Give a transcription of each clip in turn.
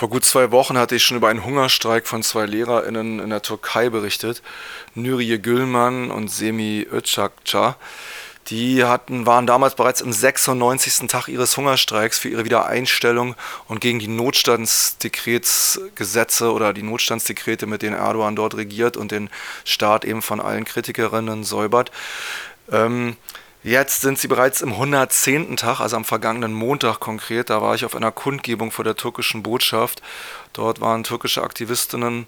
Vor gut zwei Wochen hatte ich schon über einen Hungerstreik von zwei LehrerInnen in der Türkei berichtet. Nuriye Gülman und Semi Özcakca. Die hatten, waren damals bereits im 96. Tag ihres Hungerstreiks für ihre Wiedereinstellung und gegen die Notstandsdekretsgesetze oder die Notstandsdekrete, mit denen Erdogan dort regiert und den Staat eben von allen Kritikerinnen säubert. Ähm, Jetzt sind sie bereits im 110. Tag, also am vergangenen Montag konkret. Da war ich auf einer Kundgebung vor der türkischen Botschaft. Dort waren türkische Aktivistinnen,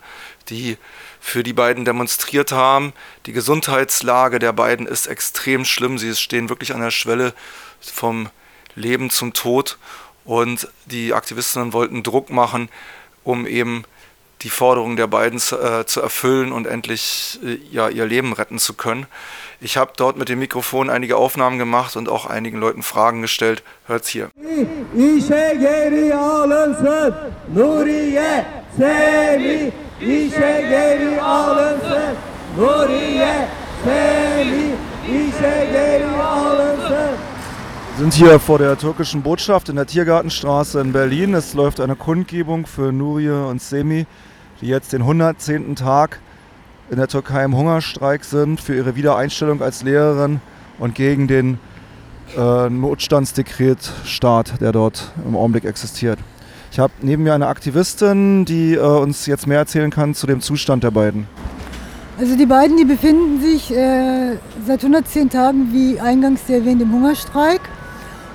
die für die beiden demonstriert haben. Die Gesundheitslage der beiden ist extrem schlimm. Sie stehen wirklich an der Schwelle vom Leben zum Tod. Und die Aktivistinnen wollten Druck machen, um eben die Forderungen der beiden zu, äh, zu erfüllen und endlich äh, ja, ihr Leben retten zu können. Ich habe dort mit dem Mikrofon einige Aufnahmen gemacht und auch einigen Leuten Fragen gestellt. Hört's hier. Wir sind hier vor der türkischen Botschaft in der Tiergartenstraße in Berlin. Es läuft eine Kundgebung für Nurie und Semi, die jetzt den 110. Tag in der Türkei im Hungerstreik sind für ihre Wiedereinstellung als Lehrerin und gegen den äh, Notstandsdekretstaat, der dort im Augenblick existiert. Ich habe neben mir eine Aktivistin, die äh, uns jetzt mehr erzählen kann zu dem Zustand der beiden. Also die beiden, die befinden sich äh, seit 110 Tagen, wie eingangs erwähnt, im Hungerstreik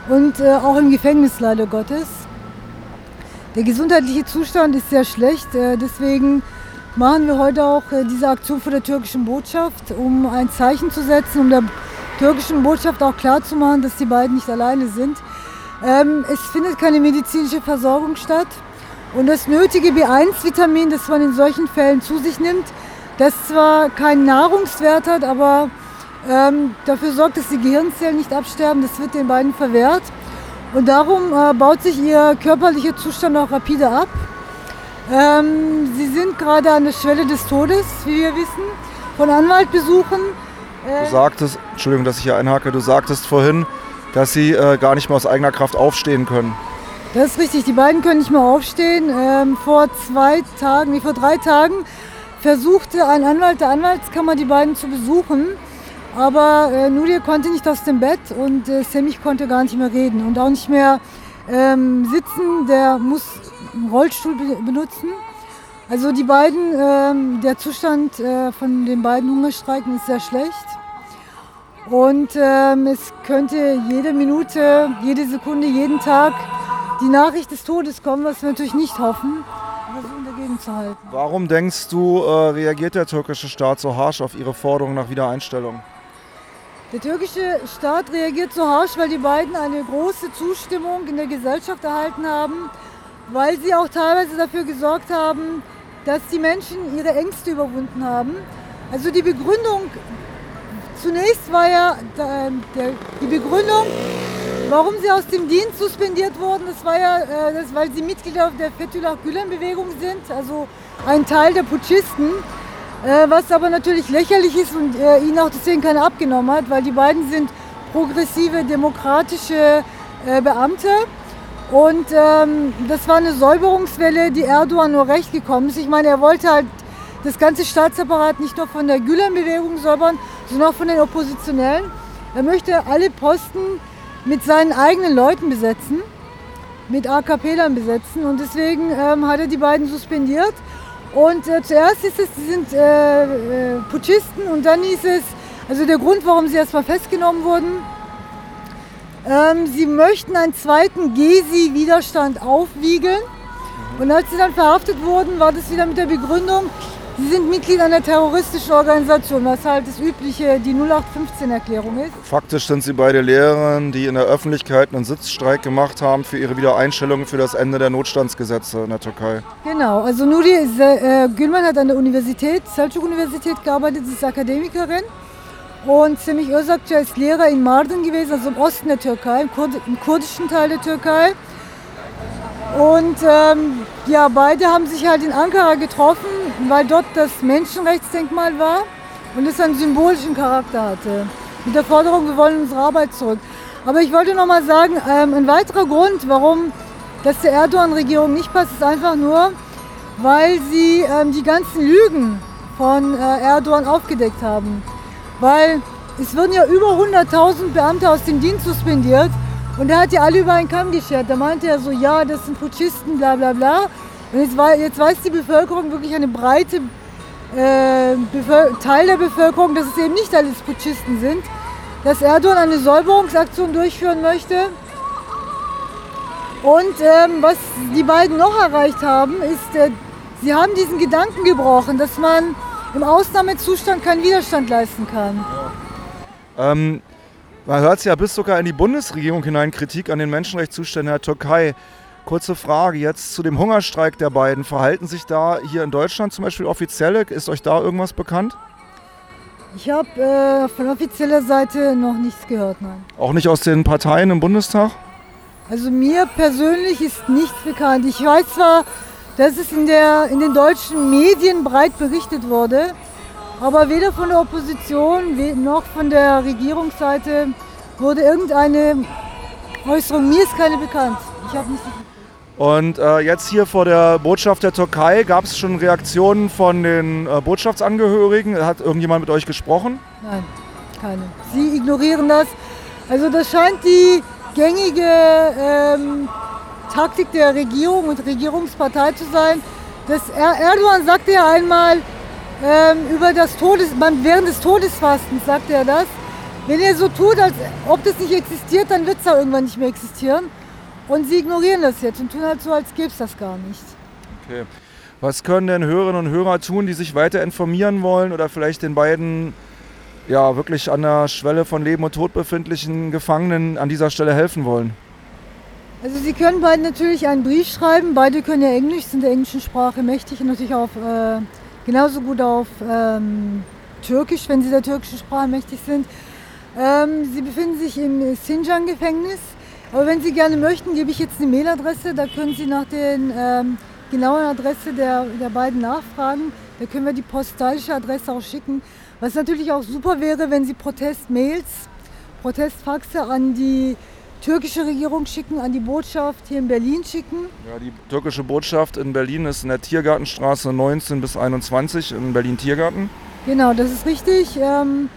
und äh, auch im Gefängnis leider Gottes. Der gesundheitliche Zustand ist sehr schlecht, äh, deswegen machen wir heute auch äh, diese Aktion vor der türkischen Botschaft, um ein Zeichen zu setzen, um der türkischen Botschaft auch klarzumachen, dass die beiden nicht alleine sind. Ähm, es findet keine medizinische Versorgung statt. Und das nötige B1-Vitamin, das man in solchen Fällen zu sich nimmt, das zwar keinen Nahrungswert hat, aber ähm, dafür sorgt, dass die Gehirnzellen nicht absterben, das wird den beiden verwehrt. Und darum äh, baut sich ihr körperlicher Zustand auch rapide ab. Ähm, sie sind gerade an der Schwelle des Todes, wie wir wissen, von Anwaltbesuchen. Äh du sagtest, Entschuldigung, dass ich hier einhake, du sagtest vorhin, dass sie äh, gar nicht mehr aus eigener Kraft aufstehen können. Das ist richtig, die beiden können nicht mehr aufstehen. Ähm, vor zwei Tagen, nee, vor drei Tagen versuchte ein Anwalt der Anwaltskammer die beiden zu besuchen. Aber äh, Nuria konnte nicht aus dem Bett und äh, Semich konnte gar nicht mehr reden und auch nicht mehr ähm, sitzen. Der muss Rollstuhl benutzen. Also die beiden, äh, der Zustand äh, von den beiden Hungerstreiken ist sehr schlecht. Und ähm, es könnte jede Minute, jede Sekunde, jeden Tag die Nachricht des Todes kommen, was wir natürlich nicht hoffen. Warum denkst du, äh, reagiert der türkische Staat so harsch auf ihre Forderung nach Wiedereinstellung? Der türkische Staat reagiert so harsch, weil die beiden eine große Zustimmung in der Gesellschaft erhalten haben weil sie auch teilweise dafür gesorgt haben, dass die Menschen ihre Ängste überwunden haben. Also die Begründung, zunächst war ja der, die Begründung, warum sie aus dem Dienst suspendiert wurden, das war ja, äh, das, weil sie Mitglieder der Fethullah Gülen-Bewegung sind, also ein Teil der Putschisten, äh, was aber natürlich lächerlich ist und äh, ihnen auch deswegen keiner abgenommen hat, weil die beiden sind progressive, demokratische äh, Beamte und ähm, das war eine Säuberungswelle, die Erdogan nur recht gekommen ist. Ich meine, er wollte halt das ganze Staatsapparat nicht nur von der Gülen-Bewegung säubern, sondern auch von den Oppositionellen. Er möchte alle Posten mit seinen eigenen Leuten besetzen, mit AKP-Lern besetzen. Und deswegen ähm, hat er die beiden suspendiert. Und äh, zuerst ist es, sie sind äh, äh, Putschisten und dann hieß es, also der Grund, warum sie erstmal festgenommen wurden, ähm, sie möchten einen zweiten Gesi-Widerstand aufwiegeln. Und als sie dann verhaftet wurden, war das wieder mit der Begründung, sie sind Mitglied einer terroristischen Organisation, was halt das übliche, die 0815-Erklärung ist. Faktisch sind sie beide Lehrerinnen, die in der Öffentlichkeit einen Sitzstreik gemacht haben für ihre Wiedereinstellung für das Ende der Notstandsgesetze in der Türkei. Genau, also Nuri äh, Gülman hat an der Universität, Selçuk-Universität gearbeitet, sie ist Akademikerin. Und Semih Özakça ist Lehrer in Mardin gewesen, also im Osten der Türkei, im, Kurd im kurdischen Teil der Türkei. Und ähm, ja, beide haben sich halt in Ankara getroffen, weil dort das Menschenrechtsdenkmal war und es einen symbolischen Charakter hatte. Mit der Forderung, wir wollen unsere Arbeit zurück. Aber ich wollte noch mal sagen, ähm, ein weiterer Grund, warum dass der Erdogan-Regierung nicht passt, ist einfach nur, weil sie ähm, die ganzen Lügen von äh, Erdogan aufgedeckt haben. Weil es wurden ja über 100.000 Beamte aus dem Dienst suspendiert und er hat ja alle über einen Kamm geschert. Da meinte er so, ja, das sind Putschisten, bla bla bla. Jetzt, jetzt weiß die Bevölkerung wirklich eine breite äh, Teil der Bevölkerung, dass es eben nicht alles Putschisten sind, dass Erdogan eine Säuberungsaktion durchführen möchte. Und ähm, was die beiden noch erreicht haben, ist, äh, sie haben diesen Gedanken gebrochen, dass man im Ausnahmezustand keinen Widerstand leisten kann. Ja. Ähm, man hört es ja bis sogar in die Bundesregierung hinein Kritik an den Menschenrechtszuständen der Türkei. Kurze Frage jetzt zu dem Hungerstreik der beiden. Verhalten sich da hier in Deutschland zum Beispiel Offizielle? Ist euch da irgendwas bekannt? Ich habe äh, von offizieller Seite noch nichts gehört, nein. Auch nicht aus den Parteien im Bundestag? Also mir persönlich ist nichts bekannt. Ich weiß zwar, dass es in, der, in den deutschen Medien breit berichtet wurde, aber weder von der Opposition noch von der Regierungsseite wurde irgendeine Äußerung. Mir ist keine bekannt. Ich habe nichts. Und äh, jetzt hier vor der Botschaft der Türkei gab es schon Reaktionen von den äh, Botschaftsangehörigen. Hat irgendjemand mit euch gesprochen? Nein, keine. Sie ignorieren das. Also das scheint die gängige ähm, Taktik der Regierung und Regierungspartei zu sein. Das er Erdogan sagte ja einmal, ähm, über das Todes, während des Todesfastens sagte er das. Wenn er so tut, als ob das nicht existiert, dann wird es ja irgendwann nicht mehr existieren. Und sie ignorieren das jetzt und tun halt so, als gäbe es das gar nicht. Okay. Was können denn Hörerinnen und Hörer tun, die sich weiter informieren wollen oder vielleicht den beiden ja, wirklich an der Schwelle von Leben und Tod befindlichen Gefangenen an dieser Stelle helfen wollen? Also Sie können beiden natürlich einen Brief schreiben. Beide können ja Englisch, sind der englischen Sprache mächtig und natürlich auf äh, genauso gut auf ähm, Türkisch, wenn sie der türkischen Sprache mächtig sind. Ähm, sie befinden sich im Sinjan-Gefängnis. Aber wenn Sie gerne möchten, gebe ich jetzt eine Mailadresse. Da können Sie nach den ähm, genauen Adresse der, der beiden nachfragen. Da können wir die postalische Adresse auch schicken. Was natürlich auch super wäre, wenn Sie Protestmails, Protestfaxe an die türkische Regierung schicken, an die Botschaft hier in Berlin schicken. Ja, die türkische Botschaft in Berlin ist in der Tiergartenstraße 19 bis 21 in Berlin-Tiergarten. Genau, das ist richtig. Ähm,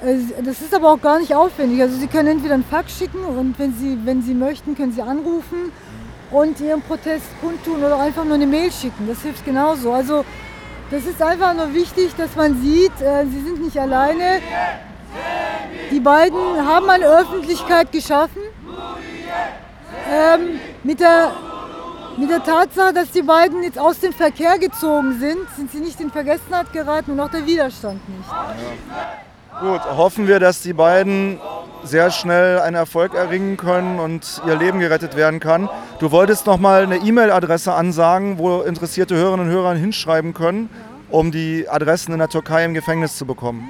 das ist aber auch gar nicht aufwendig. Also Sie können entweder einen Fax schicken und wenn Sie, wenn Sie möchten, können Sie anrufen und Ihren Protest kundtun oder einfach nur eine Mail schicken. Das hilft genauso. Also das ist einfach nur wichtig, dass man sieht, äh, Sie sind nicht alleine. Die beiden haben eine Öffentlichkeit geschaffen ähm, mit, der, mit der Tatsache, dass die beiden jetzt aus dem Verkehr gezogen sind, sind sie nicht in Vergessenheit geraten und auch der Widerstand nicht. Ja. Gut, hoffen wir, dass die beiden sehr schnell einen Erfolg erringen können und ihr Leben gerettet werden kann. Du wolltest noch mal eine E-Mail-Adresse ansagen, wo interessierte Hörerinnen und Hörer hinschreiben können, um die Adressen in der Türkei im Gefängnis zu bekommen.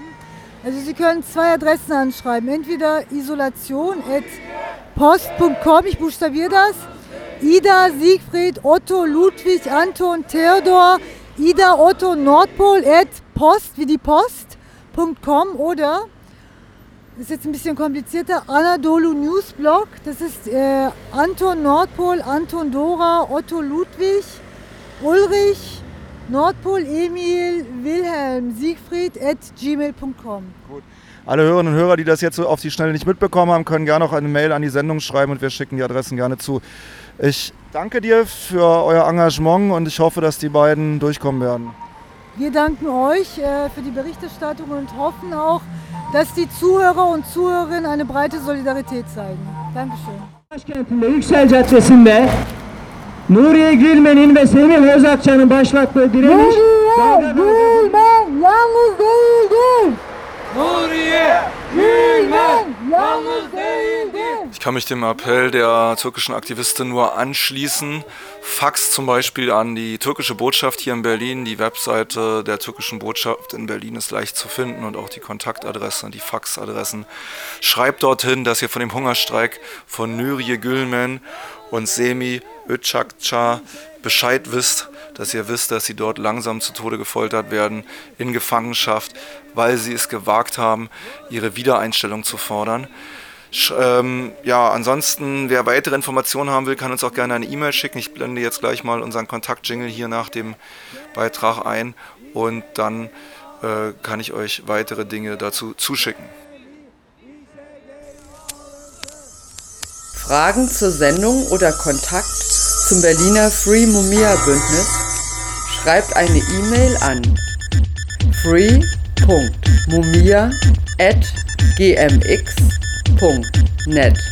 Also Sie können zwei Adressen anschreiben. Entweder isolation@ post.com, ich buchstabiere das. Ida, Siegfried, Otto, Ludwig, Anton, Theodor, Ida, Otto, Nordpol, at post, wie die Post.com oder, ist jetzt ein bisschen komplizierter, Anadolu Newsblog, das ist äh, Anton Nordpol, Anton Dora, Otto Ludwig, Ulrich, Nordpol, Emil, Wilhelm, Siegfried at gmail.com. Gut. Alle Hörerinnen und Hörer, die das jetzt so auf die Schnelle nicht mitbekommen haben, können gerne noch eine Mail an die Sendung schreiben und wir schicken die Adressen gerne zu. Ich danke dir für euer Engagement und ich hoffe, dass die beiden durchkommen werden. Wir danken euch äh, für die Berichterstattung und hoffen auch, dass die Zuhörer und Zuhörerinnen eine breite Solidarität zeigen. Dankeschön. Başkentinde Yüksel Caddesi'nde Nuriye Gülmen'in ve Semih Özakçı'nın başlattığı direniş... Nuriye Gülmen yalnız değildir. Ich kann mich dem Appell der türkischen Aktivistin nur anschließen. Fax zum Beispiel an die türkische Botschaft hier in Berlin. Die Webseite der türkischen Botschaft in Berlin ist leicht zu finden und auch die Kontaktadresse, die Faxadressen. Schreibt dorthin, dass ihr von dem Hungerstreik von Nuriye Gülmen und Semi Öcakça Bescheid wisst, dass ihr wisst, dass sie dort langsam zu Tode gefoltert werden, in Gefangenschaft, weil sie es gewagt haben, ihre Wiedereinstellung zu fordern. Ähm, ja, ansonsten, wer weitere Informationen haben will, kann uns auch gerne eine E-Mail schicken. Ich blende jetzt gleich mal unseren Kontakt-Jingle hier nach dem Beitrag ein und dann äh, kann ich euch weitere Dinge dazu zuschicken. Fragen zur Sendung oder Kontakt zum Berliner Free Mumia Bündnis? Schreibt eine E-Mail an free.mumia gmx.net